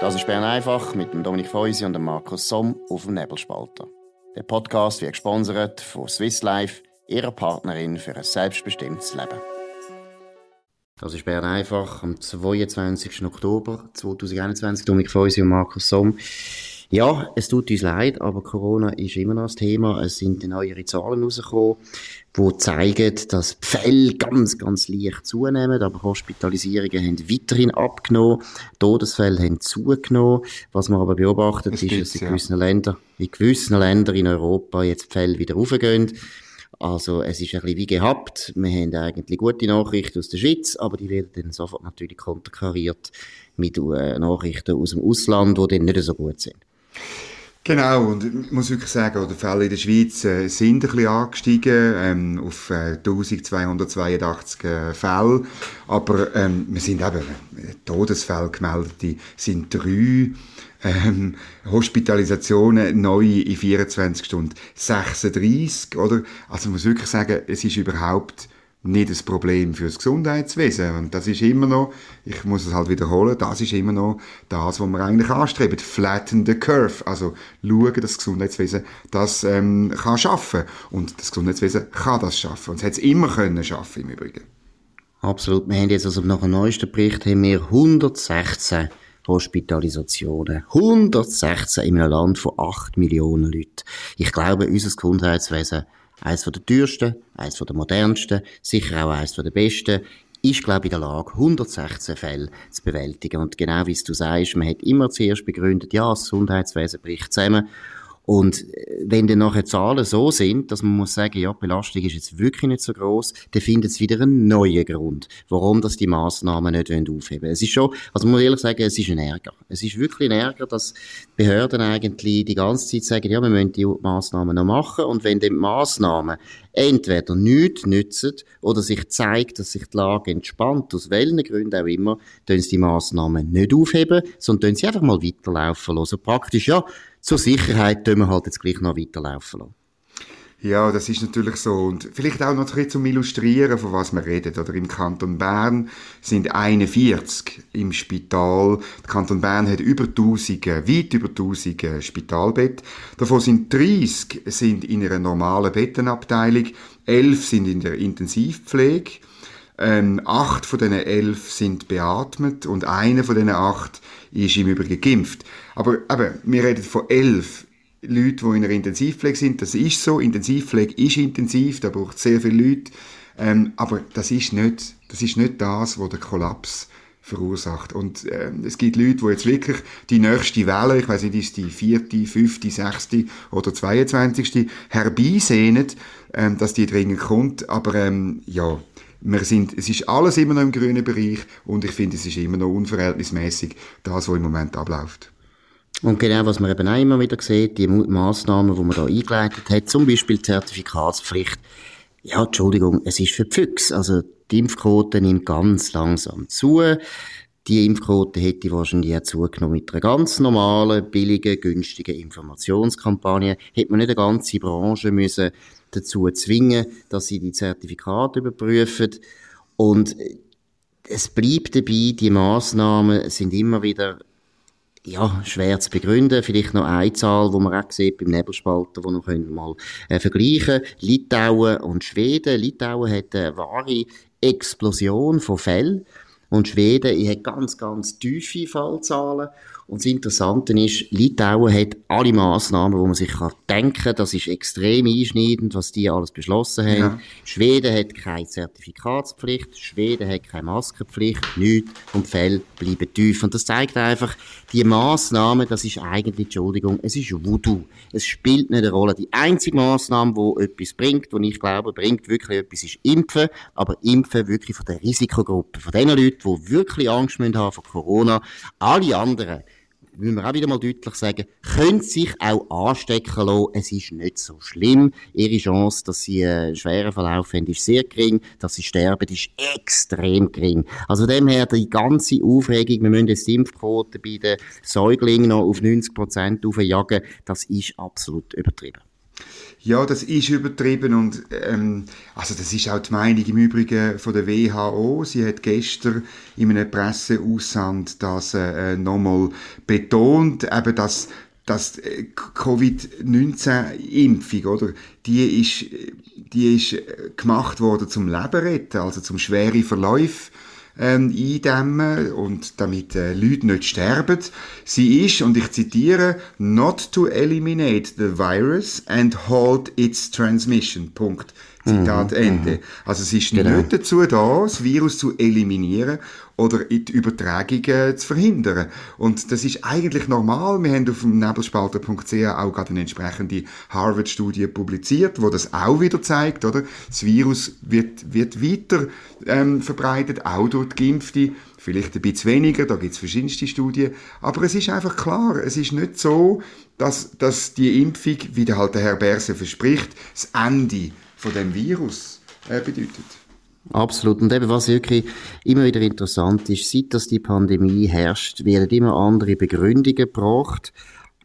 Das ist Bern einfach mit dem Dominik Feusi und dem Markus Somm auf dem Nebelspalter. Der Podcast wird gesponsert von Swiss Life, ihrer Partnerin für ein selbstbestimmtes Leben. Das ist Bern einfach am 22. Oktober 2021. Dominik Feusi und Markus Somm. Ja, es tut uns leid, aber Corona ist immer noch das Thema. Es sind neuere Zahlen rausgekommen, die zeigen, dass die Fälle ganz, ganz leicht zunehmen, aber Hospitalisierungen haben weiterhin abgenommen, Todesfälle haben zugenommen. Was man aber beobachtet, es ist, dass in gewissen ja. Ländern, in gewissen Ländern in Europa jetzt die Fälle wieder raufgehen. Also, es ist ein bisschen wie gehabt. Wir haben eigentlich gute Nachrichten aus der Schweiz, aber die werden dann sofort natürlich konterkariert mit äh, Nachrichten aus dem Ausland, die dann nicht so gut sind. Genau, und ich muss wirklich sagen, die Fälle in der Schweiz äh, sind ein bisschen angestiegen ähm, auf äh, 1282 äh, Fälle, aber ähm, wir sind eben, äh, Todesfälle gemeldet, sind drei, ähm, Hospitalisationen neu in 24 Stunden 36, oder? Also man muss wirklich sagen, es ist überhaupt nicht das Problem für das Gesundheitswesen. Und das ist immer noch, ich muss es halt wiederholen, das ist immer noch das, was wir eigentlich anstreben. Flatten the curve. Also schauen, dass das Gesundheitswesen das ähm, kann schaffen. Und das Gesundheitswesen kann das schaffen. Und es hat es immer können schaffen, im Übrigen. Absolut. Wir haben jetzt also nach dem neuesten Bericht haben wir 116 Hospitalisationen. 116 in einem Land von 8 Millionen Leuten. Ich glaube, unser Gesundheitswesen eines der teuersten, eines der modernsten, sicher auch eines der besten, ist, glaube ich, in der Lage, 116 Fälle zu bewältigen. Und genau wie du sagst, man hat immer zuerst begründet, ja, das Gesundheitswesen bricht zusammen. Und äh, wenn dann nachher Zahlen so sind, dass man muss sagen, ja, die Belastung ist jetzt wirklich nicht so groß, dann findet es wieder einen neuen Grund, warum das die Massnahmen nicht aufheben Es ist schon, also man muss ehrlich sagen, es ist ein Ärger. Es ist wirklich ein Ärger, dass Behörden eigentlich die ganze Zeit sagen, ja, wir müssen die Massnahmen noch machen und wenn die Massnahmen entweder nichts nützen oder sich zeigt, dass sich die Lage entspannt, aus welchen Gründen auch immer, dann sie die Massnahmen nicht aufheben, sondern sie einfach mal weiterlaufen lassen. Also praktisch, ja, zur Sicherheit tun wir halt jetzt gleich noch weiterlaufen lassen. Ja, das ist natürlich so. Und vielleicht auch noch ein bisschen zum Illustrieren, von was wir reden. Oder im Kanton Bern sind 41 im Spital. Der Kanton Bern hat über 1000, weit über 1000 Spitalbett. Davon sind 30 sind in einer normalen Bettenabteilung, 11 sind in der Intensivpflege. Ähm, acht von diesen elf sind beatmet und einer von diesen acht ist im Übrigen geimpft. Aber eben, wir reden von elf Leuten, die in einer Intensivpflege sind. Das ist so. Intensivpflege ist intensiv, da braucht es sehr viele Leute. Ähm, aber das ist nicht das, ist nicht das was den Kollaps verursacht. Und äh, es gibt Leute, die jetzt wirklich die nächste Welle, ich weiß nicht, ist die vierte, fünfte, sechste oder 22. herbeisehnen, ähm, dass die dringend kommt. Aber ähm, ja, wir sind, es ist alles immer noch im grünen Bereich und ich finde, es ist immer noch unverhältnismäßig, das, was im Moment abläuft. Und genau, was man eben auch immer wieder sieht, die Massnahmen, die man da eingeleitet hat, zum Beispiel Zertifikatspflicht. Ja, Entschuldigung, es ist für die Füchse. Also, die Impfquote nimmt ganz langsam zu. Die Impfquote hätte wahrscheinlich auch zugenommen mit einer ganz normalen, billigen, günstigen Informationskampagne. Hätte man nicht eine ganze Branche müssen dazu zwingen, dass sie die Zertifikate überprüfen. Und es bleibt dabei, die Maßnahmen sind immer wieder ja, schwer zu begründen. Vielleicht noch eine Zahl, wo man auch sieht beim Nebelspalter, wo wir mal äh, vergleichen Litauen und Schweden. Litauen hat eine wahre Explosion von Fällen. Und Schweden hat ganz, ganz tiefe Fallzahlen. Und das Interessante ist, Litauen hat alle Massnahmen, wo man sich kann denken kann. Das ist extrem einschneidend, was die alles beschlossen haben. Ja. Schweden hat keine Zertifikatspflicht, Schweden hat keine Maskenpflicht, nichts. Und die Fälle bleiben tief. Und das zeigt einfach, die Massnahmen, das ist eigentlich, Entschuldigung, es ist Voodoo. Es spielt nicht eine Rolle. Die einzige Massnahme, die etwas bringt, die ich glaube, bringt wirklich etwas, ist Impfen. Aber Impfen wirklich von der Risikogruppe. Von den Leuten, die wirklich Angst haben vor Corona. Alle anderen, müssen wir auch wieder mal deutlich sagen, können sich auch anstecken lassen. Es ist nicht so schlimm. Ihre Chance, dass sie einen schweren Verlauf haben, ist sehr gering. Dass sie sterben, ist extrem gering. Also dem her, die ganze Aufregung, wir müssen jetzt die Impfquote bei den Säuglingen noch auf 90 Prozent aufjagen, das ist absolut übertrieben. Ja, das ist übertrieben und ähm, also das ist auch die Meinung im Übrigen von der WHO. Sie hat gestern in einem Presseaussand das äh, nochmal betont, eben dass dass äh, Covid-19-Impfung, oder, die ist, die ist gemacht worden zum Leben retten, also zum schweren Verlauf ähm, eindämmen und damit äh, Leute nicht sterben. Sie ist, und ich zitiere, not to eliminate the virus and halt its transmission. Punkt. Zitat mhm, Ende. Mhm. Also es ist genau. nicht dazu da, das Virus zu eliminieren oder die Übertragungen zu verhindern. Und das ist eigentlich normal. Wir haben auf dem nebelspalter.ch auch gerade eine entsprechende Harvard-Studie publiziert, wo das auch wieder zeigt, oder? Das Virus wird, wird weiter ähm, verbreitet, auch durch die Geimpfte. Vielleicht ein bisschen weniger, da gibt es verschiedenste Studien. Aber es ist einfach klar, es ist nicht so, dass, dass die Impfung, wie der halt der Herr Berse verspricht, das Ende von dem Virus äh, bedeutet. Absolut. Und eben, was wirklich immer wieder interessant ist, seit dass die Pandemie herrscht, werden immer andere Begründungen gebracht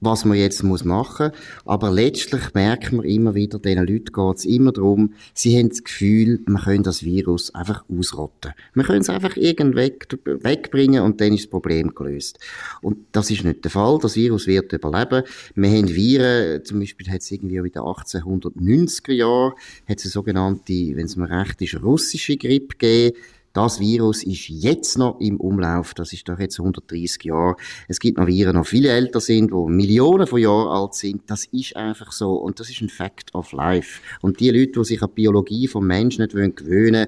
was man jetzt muss machen muss. Aber letztlich merkt man immer wieder, diesen Leuten geht es immer darum, sie haben das Gefühl, man könnte das Virus einfach ausrotten. Man könnte es einfach irgend wegbringen und dann ist das Problem gelöst. Und das ist nicht der Fall. Das Virus wird überleben. Wir haben Viren, zum Beispiel hat es irgendwie in den 1890er Jahren, hat es eine sogenannte, wenn es mir recht ist, russische Grippe gegeben das Virus ist jetzt noch im Umlauf. Das ist doch jetzt 130 Jahre. Es gibt noch Viren, die noch viel älter sind, die Millionen von Jahren alt sind. Das ist einfach so. Und das ist ein Fact of Life. Und die Leute, die sich an die Biologie vom Menschen nicht gewöhnen wollen,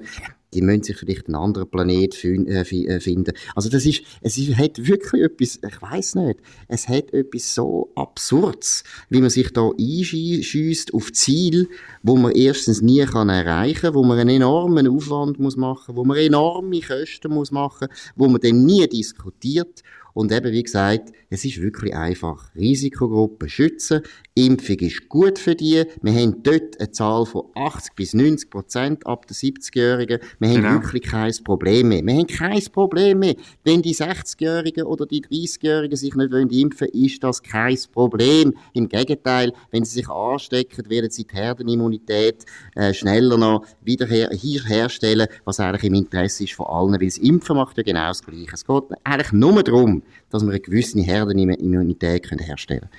die müssen sich vielleicht einen anderen Planet äh, äh, finden. Also das ist, es ist, hat wirklich etwas, ich weiß nicht, es hat etwas so Absurdes, wie man sich da einschießt auf Ziel, wo man erstens nie kann erreichen, wo man einen enormen Aufwand muss machen, wo man enorme Kosten muss machen, wo man dann nie diskutiert und eben, wie gesagt, es ist wirklich einfach. Risikogruppen schützen. Impfung ist gut für die. Wir haben dort eine Zahl von 80 bis 90 Prozent ab den 70-Jährigen. Wir genau. haben wirklich kein Problem mehr. Wir haben kein Problem mehr. Wenn die 60-Jährigen oder die 30-Jährigen sich nicht impfen wollen, ist das kein Problem. Im Gegenteil, wenn sie sich anstecken, werden sie die Herdenimmunität äh, schneller noch wieder her herstellen, was eigentlich im Interesse ist von allen, weil das Impfen macht ja genau das Gleiche. Es geht eigentlich nur darum, dass wir eine gewisse Herdenimmunität herstellen können.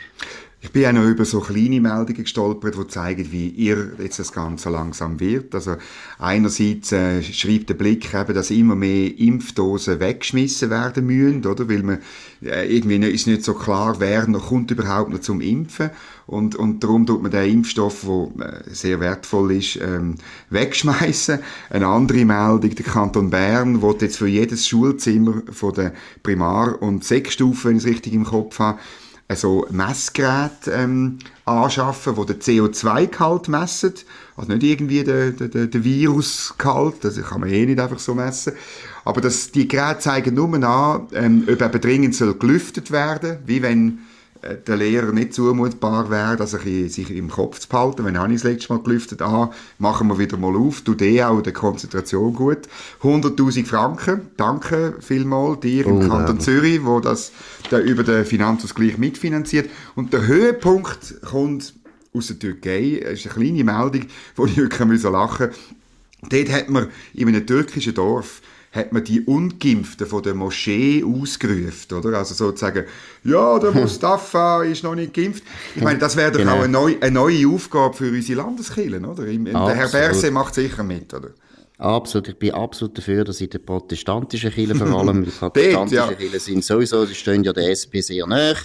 Ich bin auch noch über so kleine Meldungen gestolpert, die zeigen, wie ihr jetzt das Ganze langsam wird. Also einerseits äh, schreibt der Blick eben, dass immer mehr Impfdosen weggeschmissen werden müssen, oder? Weil man äh, irgendwie ist nicht so klar, wer noch kommt überhaupt noch zum Impfen. Und, und darum tut man den Impfstoff, der äh, sehr wertvoll ist, ähm, wegschmeißen. Eine andere Meldung, der Kanton Bern will jetzt für jedes Schulzimmer von der Primar- und Sechsstufe, wenn ich es richtig im Kopf habe, also Messgeräte ähm, anschaffen, wo der CO2-Gehalt messen. Also nicht irgendwie der, der, der Virusgehalt, das kann man eh nicht einfach so messen. Aber das, die Geräte zeigen nur an, ähm, ob eben dringend soll gelüftet werden, wie wenn der Lehrer nicht zumutbar wäre, dass er sich im Kopf zu behalten. Wenn habe ich das letzte Mal gelüftet, ah, machen wir wieder mal auf, tut eh auch der Konzentration gut. 100.000 Franken, danke vielmals dir im Kanton Zürich, wo das der über den Finanzausgleich mitfinanziert. Und der Höhepunkt kommt aus der Türkei, das ist eine kleine Meldung, wo ich wirklich lachen musste. Dort hat man in einem türkischen Dorf hat man die Ungeimpften von der Moschee ausgerufen, oder? Also sozusagen, ja, der Mustafa ist noch nicht geimpft. Ich meine, das wäre doch genau. auch eine neue, eine neue Aufgabe für unsere Landeskirchen, oder? Der Herr Berse macht sicher mit, oder? Absolut, ich bin absolut dafür, dass in den protestantischen Kirchen vor allem, die protestantischen ja. Kirchen sind sowieso, die stehen ja der SP sehr nahe.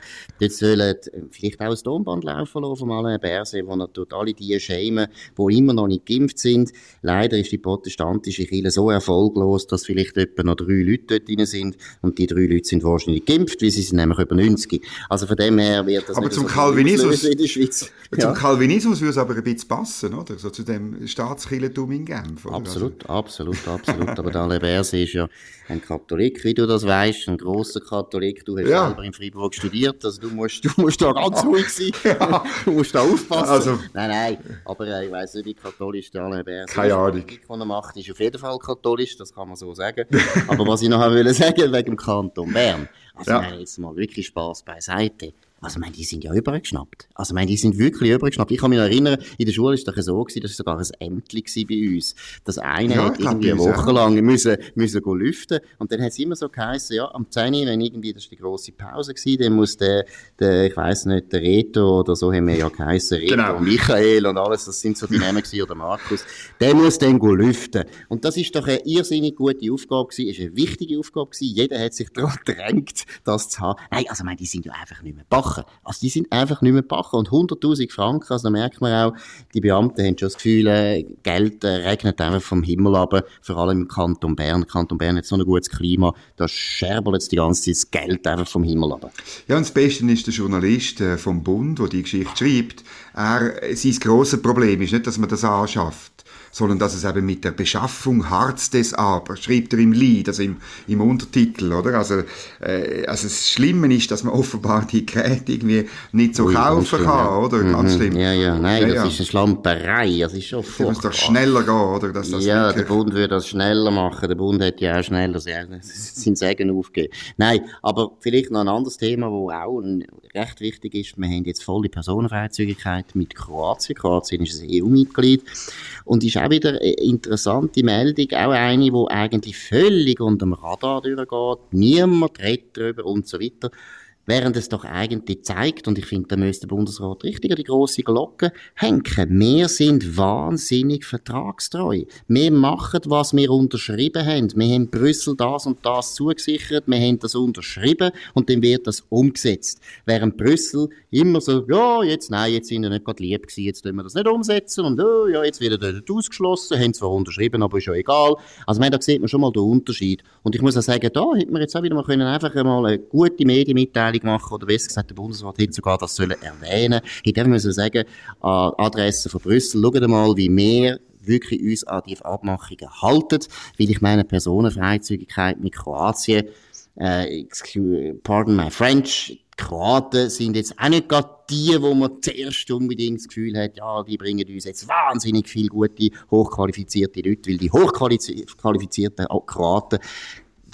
Jetzt sollen vielleicht auch ein Tonband laufen lassen von Alain Berset, wo tut alle die schämen, die immer noch nicht geimpft sind. Leider ist die protestantische Kirche so erfolglos, dass vielleicht etwa noch drei Leute dort drin sind und die drei Leute sind wahrscheinlich geimpft, weil sie sind nämlich über 90. Also von dem her wird das aber zum so Calvinismus, in der Schweiz. Ja. Zum Calvinismus würde es aber ein bisschen passen, oder? So zu dem Staatskirchentum in Genf. Oder? Absolut. Also absolut, absolut. Aber der Berse ist ja ein Katholik, wie du das weißt, ein großer Katholik. Du hast ja. selber in Freiburg studiert, also du musst, du musst da ganz ruhig sein. Ja. Du musst da aufpassen. Also, nein, nein, aber äh, ich weiss nicht, wie katholisch der Alain Berse ist. Keine Ahnung. Was er macht, ist auf jeden Fall katholisch, das kann man so sagen. aber was ich noch will sagen, wegen dem Kanton Bern. Also, ja. jetzt mal wirklich Spaß beiseite. Also, meine, die sind ja übergeschnappt. Also, ich meine, die sind wirklich übergeschnappt. Ich kann mich erinnern, in der Schule ist es so gewesen, das war sogar ein Ämtli bei uns. Das eine ja, hat irgendwie eine Woche lang müssen, müssen go lüften. Und dann hat es immer so geheißen, ja, am 10 wenn irgendwie, das war die grosse Pause gewesen, dann muss der, der, ich weiss nicht, der Reto oder so haben wir ja geheißen, Reto, genau. Michael und alles, das sind so die Namen gewesen, oder Markus, der muss dann go lüften. Und das ist doch eine irrsinnig gute Aufgabe gewesen, ist eine wichtige Aufgabe gewesen. Jeder hat sich daran gedrängt, das zu haben. Nein, also, meine, die sind ja einfach nicht mehr bachen. Also, die sind einfach nicht mehr bachen. Und 100.000 Franken, also, da merkt man auch, die Beamten haben schon das Gefühl, äh, Geld äh, regnet einfach vom Himmel ab, vor allem im Kanton Bern. Der Kanton Bern hat so ein gutes Klima, da scherbelt jetzt die ganze Zeit das Geld einfach vom Himmel ab. Ja, und das Beste ist der Journalist äh, vom Bund, der die Geschichte schreibt. Er, sein grosses Problem ist nicht, dass man das anschafft sondern dass es eben mit der Beschaffung Harz des Aber, schreibt er im Lied, also im, im Untertitel, oder? Also, äh, also das Schlimme ist, dass man offenbar die Geräte irgendwie nicht so Ui, kaufen kann, ja. oder? Ganz mhm. schlimm. Ja, ja, nein, ja, das ja. ist eine Schlamperei, das ist schon furchtbar. muss doch schneller gehen, oder? Dass das ja, wirklich... der Bund würde das schneller machen, der Bund hätte ja auch schneller sein Segen aufgegeben. Nein, aber vielleicht noch ein anderes Thema, wo auch recht wichtig ist, wir haben jetzt volle Personenfreizügigkeit mit Kroatien. Kroatien ist ein EU-Mitglied und ist auch wieder eine interessante Meldung, auch eine, die eigentlich völlig unter dem Radar durchgeht. Niemand redet darüber und so weiter. Während es doch eigentlich zeigt, und ich finde, da müsste der Bundesrat richtig an die grosse Glocke hängen, wir sind wahnsinnig vertragstreu. Wir machen, was wir unterschrieben haben. Wir haben Brüssel das und das zugesichert, wir haben das unterschrieben und dann wird das umgesetzt. Während Brüssel immer so, ja, jetzt, nein, jetzt sind wir nicht gerade lieb gewesen, jetzt tun wir das nicht umsetzen und oh, ja, jetzt wird er ausgeschlossen, haben zwar unterschrieben, aber ist ja egal. Also, meine, da sieht man schon mal den Unterschied. Und ich muss auch sagen, da hätten wir jetzt auch wieder mal können einfach mal eine gute Medienmitteilung Mitteilung machen, oder besser gesagt, der Bundesrat hätte sogar das sollen erwähnen. Hätte müssen sagen, an Adresse von Brüssel, schaut mal, wie wir wirklich uns an die Abmachungen halten, weil ich meine Personenfreizügigkeit mit Kroatien, äh, pardon my French, die Kroaten sind jetzt auch nicht gerade die, wo man zuerst unbedingt das Gefühl hat, ja, die bringen uns jetzt wahnsinnig viel gute, hochqualifizierte Leute, weil die hochqualifizierten Kroaten,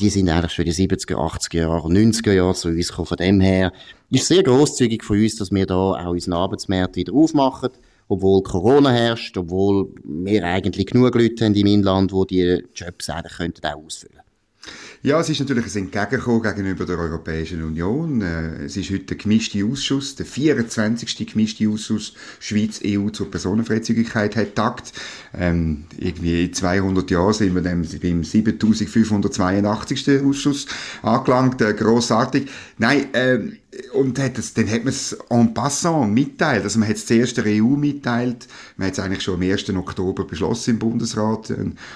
die sind eigentlich schon in den 70er, 80er Jahren, 90er Jahren zu uns gekommen. Von dem her ist sehr grosszügig von uns, dass wir da auch unseren Arbeitsmarkt wieder aufmachen, obwohl Corona herrscht, obwohl wir eigentlich genug Leute haben im Inland, die die Jobs eigentlich könnten auch ausfüllen ja, es ist natürlich ein Entgegenkommen gegenüber der Europäischen Union. Äh, es ist heute der gemischte Ausschuss, der 24. gemischte Ausschuss Schweiz-EU zur Personenfreizügigkeit hat tagt. Ähm, irgendwie in 200 Jahren sind wir dann beim 7582. Ausschuss angelangt. Äh, grossartig. Nein, ähm, und hat das, dann hat man es en passant mitteilt. Also man hat es zuerst der EU mitteilt, man hat es eigentlich schon am 1. Oktober beschlossen im Bundesrat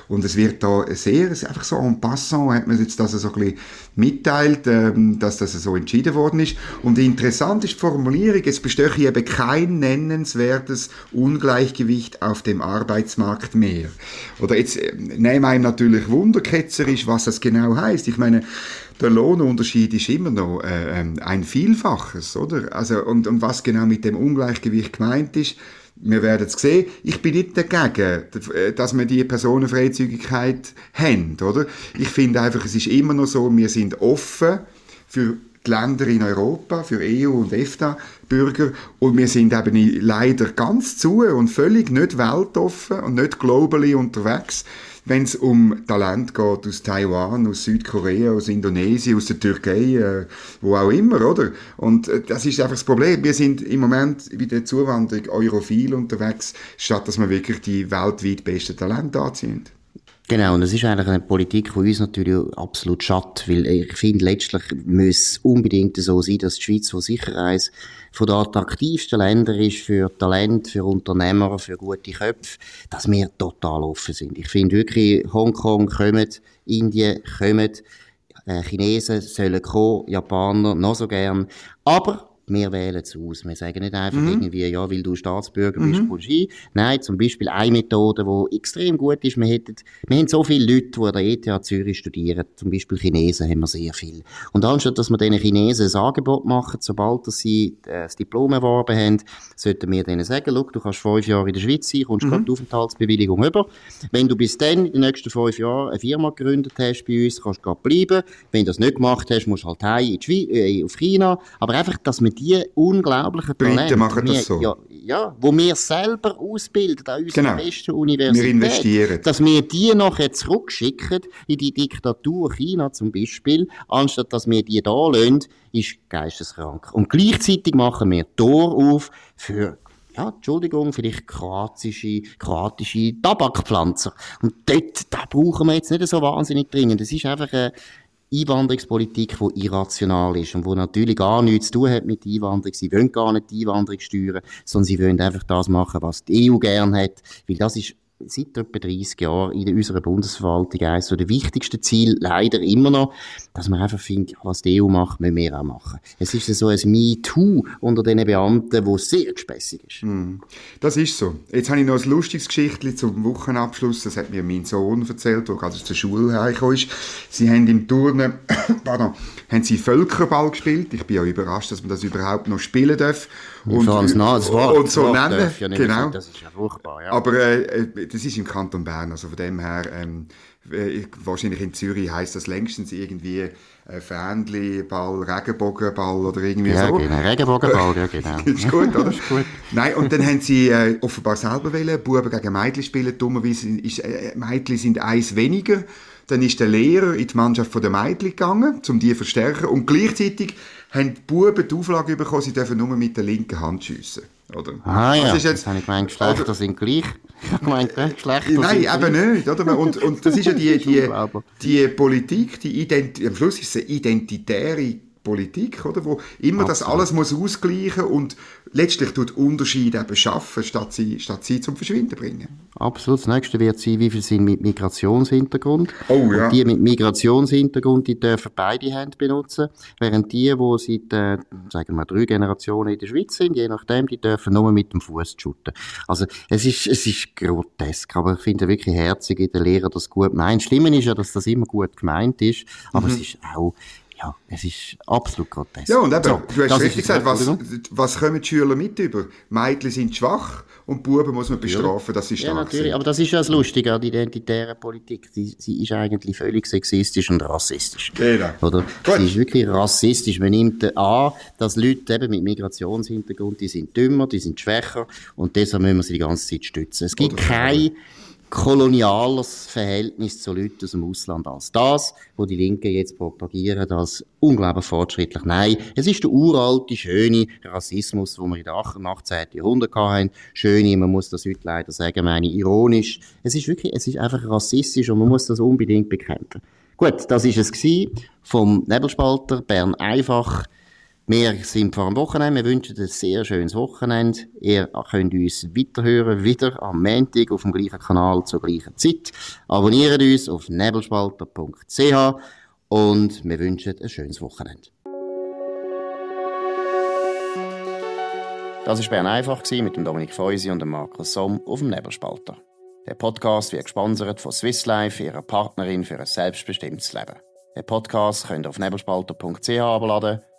und es wird da sehr, einfach so en passant hat man jetzt das so ein bisschen mitteilt, ähm, dass das so entschieden worden ist. Und interessant ist die Formulierung, es bestehe eben kein nennenswertes Ungleichgewicht auf dem Arbeitsmarkt mehr. Oder jetzt äh, nehmen einem natürlich wunderketzerisch, was das genau heißt. Ich meine, der Lohnunterschied ist immer noch äh, ähm, ein Vielfaches, oder? Also, und, und was genau mit dem Ungleichgewicht gemeint ist, wir werden es sehen. Ich bin nicht dagegen, äh, dass wir die Personenfreizügigkeit haben, oder? Ich finde einfach, es ist immer noch so, wir sind offen für die Länder in Europa, für EU und EFTA-Bürger und wir sind eben leider ganz zu und völlig nicht weltoffen und nicht globally unterwegs wenn es um Talent geht aus Taiwan, aus Südkorea, aus Indonesien, aus der Türkei, äh, wo auch immer, oder? Und äh, das ist einfach das Problem. Wir sind im Moment bei der Zuwanderung europhil unterwegs, statt dass wir wirklich die weltweit besten Talente anziehen. Genau, und das ist eigentlich eine Politik, die uns natürlich absolut schadet, weil ich finde, letztlich muss unbedingt so sein, dass die Schweiz, wo sicher eins von den attraktivsten Ländern ist für Talent, für Unternehmer, für gute Köpfe, dass wir total offen sind. Ich finde wirklich, Hongkong kommen, Indien kommen, äh, Chinesen sollen kommen, Japaner noch so gern, aber wir wählen es aus. Wir sagen nicht einfach mhm. irgendwie, ja, weil du Staatsbürger bist, mhm. kommst du Nein, zum Beispiel eine Methode, die extrem gut ist. Wir, hätten, wir haben so viele Leute, die an der ETH Zürich studieren. Zum Beispiel Chinesen haben wir sehr viel. Und anstatt, dass wir diesen Chinesen ein Angebot machen, sobald sie äh, das Diplom erworben haben, sollten wir denen sagen, du kannst fünf Jahre in der Schweiz sein, kommst mhm. gerade die Aufenthaltsbewilligung über. Wenn du bis dann in den nächsten fünf Jahren eine Firma gegründet hast bei uns, kannst du gerade bleiben. Wenn du das nicht gemacht hast, musst du halt heim in die Schweiz, äh, auf China. Aber einfach, dass man die unglaublichen Talente, machen wir, das so. Ja, ja, wo wir selber ausbilden an unserer Genau. besten Universität, Wir investieren. dass wir die nachher zurückschicken in die Diktatur China zum Beispiel, anstatt dass wir die da lassen, ist geisteskrank. Und gleichzeitig machen wir Tor auf für ja, Entschuldigung, vielleicht kroatische, kroatische Tabakpflanzer. Und dort, da brauchen wir jetzt nicht so wahnsinnig dringend. Das ist einfach eine Einwanderungspolitik, die irrational ist und wo natürlich gar nichts zu tun hat mit Einwanderung. Sie wollen gar nicht die Einwanderung steuern, sondern sie wollen einfach das machen, was die EU gern hat. Weil das ist seit etwa 30 Jahren in unserer Bundesverwaltung eines der wichtigsten Ziele leider immer noch, dass man einfach findet, was die EU macht, müssen wir auch machen. Es ist so ein Me-Too unter den Beamten, wo sehr gespässig ist. Das ist so. Jetzt habe ich noch ein lustiges Geschichtchen zum Wochenabschluss. Das hat mir mein Sohn erzählt, der gerade der Schule hergekommen ist. Sie haben im Turnen, pardon, haben sie Völkerball gespielt. Ich bin ja überrascht, dass man das überhaupt noch spielen darf. Und, vor allem das Wort, und so Wort nennen. ja genau. sein. Das ist ja furchtbar, ja. Aber äh, äh, das ist im Kanton Bern, also von dem her, ähm, äh, wahrscheinlich in Zürich heißt das längstens irgendwie äh, Fähnli-Ball, Regenbogenball oder irgendwie ja, so. genau. Regenbogenball, ja, genau. ist gut, oder? ist gut. Nein, und dann haben sie äh, offenbar selber wollen, Buben gegen Mädchen spielen. Dummerweise ist, äh, Mädchen sind eins weniger. Dann ist der Lehrer in die Mannschaft der Mädchen gegangen, um die zu verstärken. Und gleichzeitig haben die Buben die Auflage bekommen, sie dürfen nur mit der linken Hand schiessen. Oder? Ah ja, Das das, ist jetzt, habe ich gemeint, Geschlechter oder- sind gleich. Ich äh, Geschlechter Nein, sind eben gleich. nicht. Oder? Und, und das ist ja die, die, die Politik, die Ident am Schluss ist es eine identitäre Politik, oder? wo immer das alles muss ausgleichen und letztlich tut Unterschiede eben schaffen, statt sie, statt sie zum Verschwinden bringen. Absolut. Das nächste wird sein, wie viele sind mit Migrationshintergrund. Oh, ja. Und die mit Migrationshintergrund, die dürfen beide Hände benutzen, während die, die seit, äh, sagen wir, drei Generationen in der Schweiz sind, je nachdem, die dürfen nur mit dem Fuß shooten. Also, es ist, es ist grotesk, aber ich finde wirklich herzig, wie der Lehrer das gut meint. Schlimmer ist ja, dass das immer gut gemeint ist, aber es ist auch, ja, es ist absolut grotesk. Ja, und eben, So, du hast richtig gesagt, was, was kommen die Schüler mit über? Mädchen sind schwach und Buben muss man bestrafen, dass sie Ja, stark natürlich. sind. Aber das ist ja das Lustige an der identitären Politik. Sie, sie ist eigentlich völlig sexistisch und rassistisch. Genau. Oder? Gut. Sie ist wirklich rassistisch. Man nimmt an, dass Leute eben mit Migrationshintergrund, die sind dümmer, die sind schwächer und deshalb müssen wir sie die ganze Zeit stützen. Es gibt Oder- kein koloniales Verhältnis zu Leuten aus dem Ausland als das, wo die Linken jetzt propagieren, als unglaublich fortschrittlich. Nein, es ist der uralte, schöne Rassismus, wo wir in den 18. Jahrhundert hatten. Schöne, man muss das heute leider sagen, meine ironisch. Es ist wirklich, es ist einfach rassistisch und man muss das unbedingt bekämpfen. Gut, das ist es gewesen vom Nebelspalter Bern einfach. Wir sind vor dem Wochenende. Wir wünschen ein sehr schönes Wochenende. Ihr könnt uns weiterhören, wieder am Montag auf dem gleichen Kanal zur gleichen Zeit. Abonniert uns auf nebelspalter.ch und wir wünschen ein schönes Wochenende. Das war Bern einfach mit dem Dominik Feusi und dem Markus Somm auf dem Nebelspalter. Der Podcast wird gesponsert von Swiss Life, ihrer Partnerin für ein selbstbestimmtes Leben. Den Podcast könnt ihr auf nebelspalter.ch abladen